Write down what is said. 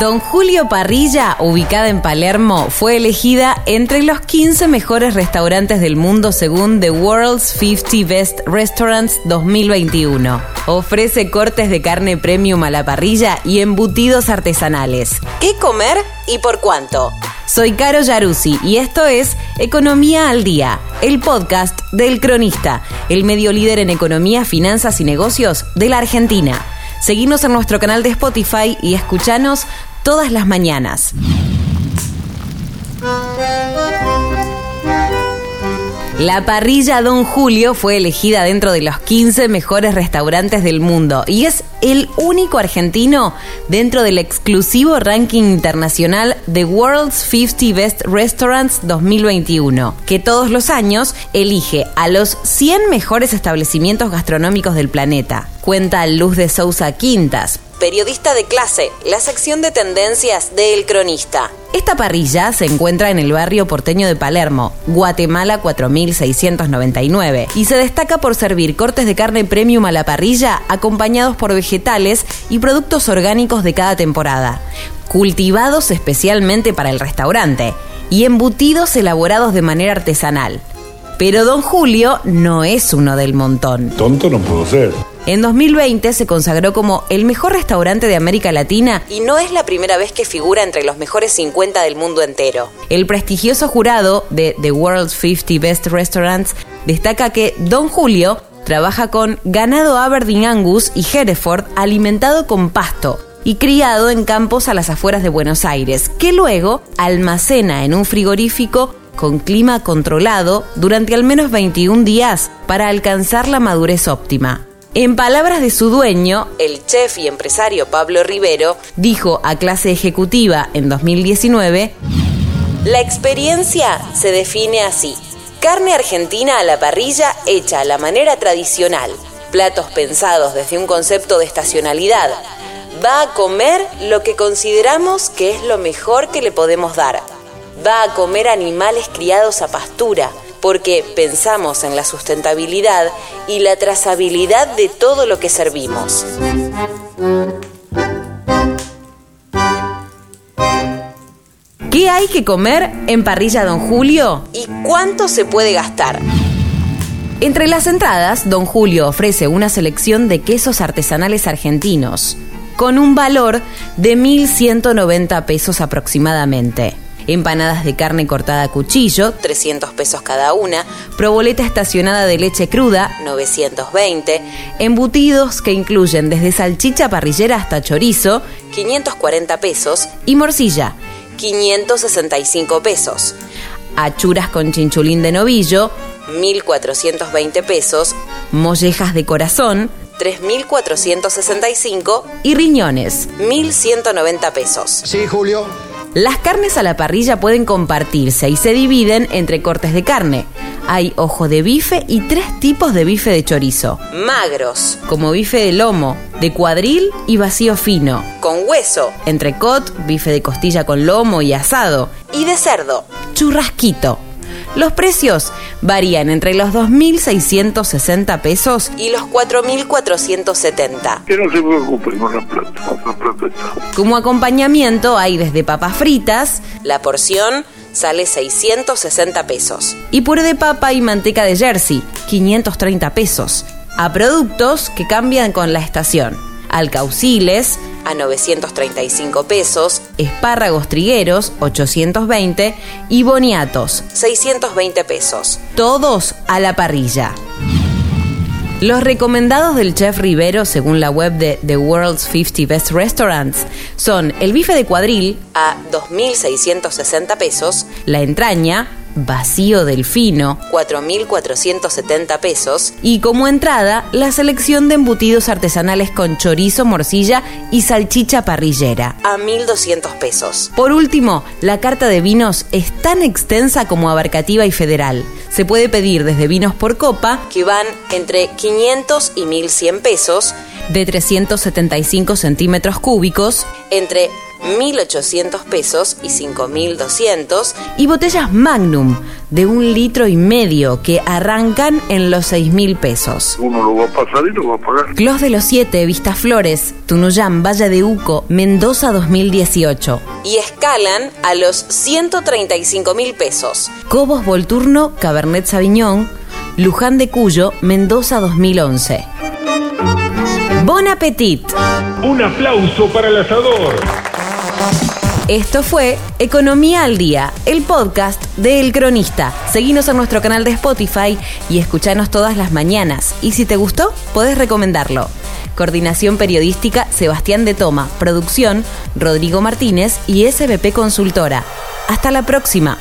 Don Julio Parrilla, ubicada en Palermo, fue elegida entre los 15 mejores restaurantes del mundo según The World's 50 Best Restaurants 2021. Ofrece cortes de carne premium a la parrilla y embutidos artesanales. ¿Qué comer y por cuánto? Soy Caro Yaruzzi y esto es Economía al Día, el podcast del Cronista, el medio líder en economía, finanzas y negocios de la Argentina. Seguimos en nuestro canal de Spotify y escuchanos todas las mañanas. La parrilla Don Julio fue elegida dentro de los 15 mejores restaurantes del mundo y es el único argentino dentro del exclusivo ranking internacional The World's 50 Best Restaurants 2021, que todos los años elige a los 100 mejores establecimientos gastronómicos del planeta. Cuenta Luz de Sousa Quintas, periodista de clase, la sección de tendencias de El Cronista. Esta parrilla se encuentra en el barrio porteño de Palermo, Guatemala 4699, y se destaca por servir cortes de carne premium a la parrilla acompañados por vegetales y productos orgánicos de cada temporada, cultivados especialmente para el restaurante, y embutidos elaborados de manera artesanal. Pero Don Julio no es uno del montón. Tonto no puedo ser. En 2020 se consagró como el mejor restaurante de América Latina y no es la primera vez que figura entre los mejores 50 del mundo entero. El prestigioso jurado de The World's 50 Best Restaurants destaca que Don Julio trabaja con ganado Aberdeen Angus y Hereford alimentado con pasto y criado en campos a las afueras de Buenos Aires, que luego almacena en un frigorífico con clima controlado durante al menos 21 días para alcanzar la madurez óptima. En palabras de su dueño, el chef y empresario Pablo Rivero, dijo a clase ejecutiva en 2019, La experiencia se define así. Carne argentina a la parrilla hecha a la manera tradicional, platos pensados desde un concepto de estacionalidad. Va a comer lo que consideramos que es lo mejor que le podemos dar. Va a comer animales criados a pastura, porque pensamos en la sustentabilidad y la trazabilidad de todo lo que servimos. ¿Qué hay que comer en Parrilla Don Julio? ¿Y cuánto se puede gastar? Entre las entradas, Don Julio ofrece una selección de quesos artesanales argentinos, con un valor de 1.190 pesos aproximadamente empanadas de carne cortada a cuchillo, 300 pesos cada una, proboleta estacionada de leche cruda, 920, embutidos que incluyen desde salchicha parrillera hasta chorizo, 540 pesos, y morcilla, 565 pesos. Achuras con chinchulín de novillo, 1.420 pesos, mollejas de corazón, 3.465 y riñones, 1.190 pesos. Sí, Julio. Las carnes a la parrilla pueden compartirse y se dividen entre cortes de carne. Hay ojo de bife y tres tipos de bife de chorizo. Magros, como bife de lomo, de cuadril y vacío fino. Con hueso, entrecot, bife de costilla con lomo y asado. Y de cerdo, churrasquito. Los precios varían entre los 2.660 pesos y los 4.470. Que no se preocupen con la plata, la plata está. Como acompañamiento hay desde papas fritas, la porción sale 660 pesos. Y puré de papa y manteca de Jersey, 530 pesos. A productos que cambian con la estación. Alcauciles, a 935 pesos, espárragos trigueros 820 y boniatos 620 pesos. Todos a la parrilla. Los recomendados del chef Rivero, según la web de The World's 50 Best Restaurants, son el bife de cuadril a 2.660 pesos, la entraña vacío delfino, 4.470 pesos, y como entrada, la selección de embutidos artesanales con chorizo, morcilla y salchicha parrillera, a 1.200 pesos. Por último, la carta de vinos es tan extensa como abarcativa y federal. Se puede pedir desde vinos por copa, que van entre 500 y 1.100 pesos, de 375 centímetros cúbicos, entre 1.800 pesos y 5.200. Y botellas Magnum de un litro y medio que arrancan en los 6.000 pesos. Uno lo va a pasar y lo va a pagar. Clos de los Siete, Vistaflores, Tunuyán, Valle de Uco, Mendoza 2018. Y escalan a los 135 mil pesos. Cobos Volturno, Cabernet Sauvignon, Luján de Cuyo, Mendoza 2011. Bon appetit. Un aplauso para el asador. Esto fue Economía al Día, el podcast de El Cronista. Seguinos en nuestro canal de Spotify y escuchanos todas las mañanas. Y si te gustó, podés recomendarlo. Coordinación Periodística Sebastián de Toma. Producción Rodrigo Martínez y SBP Consultora. Hasta la próxima.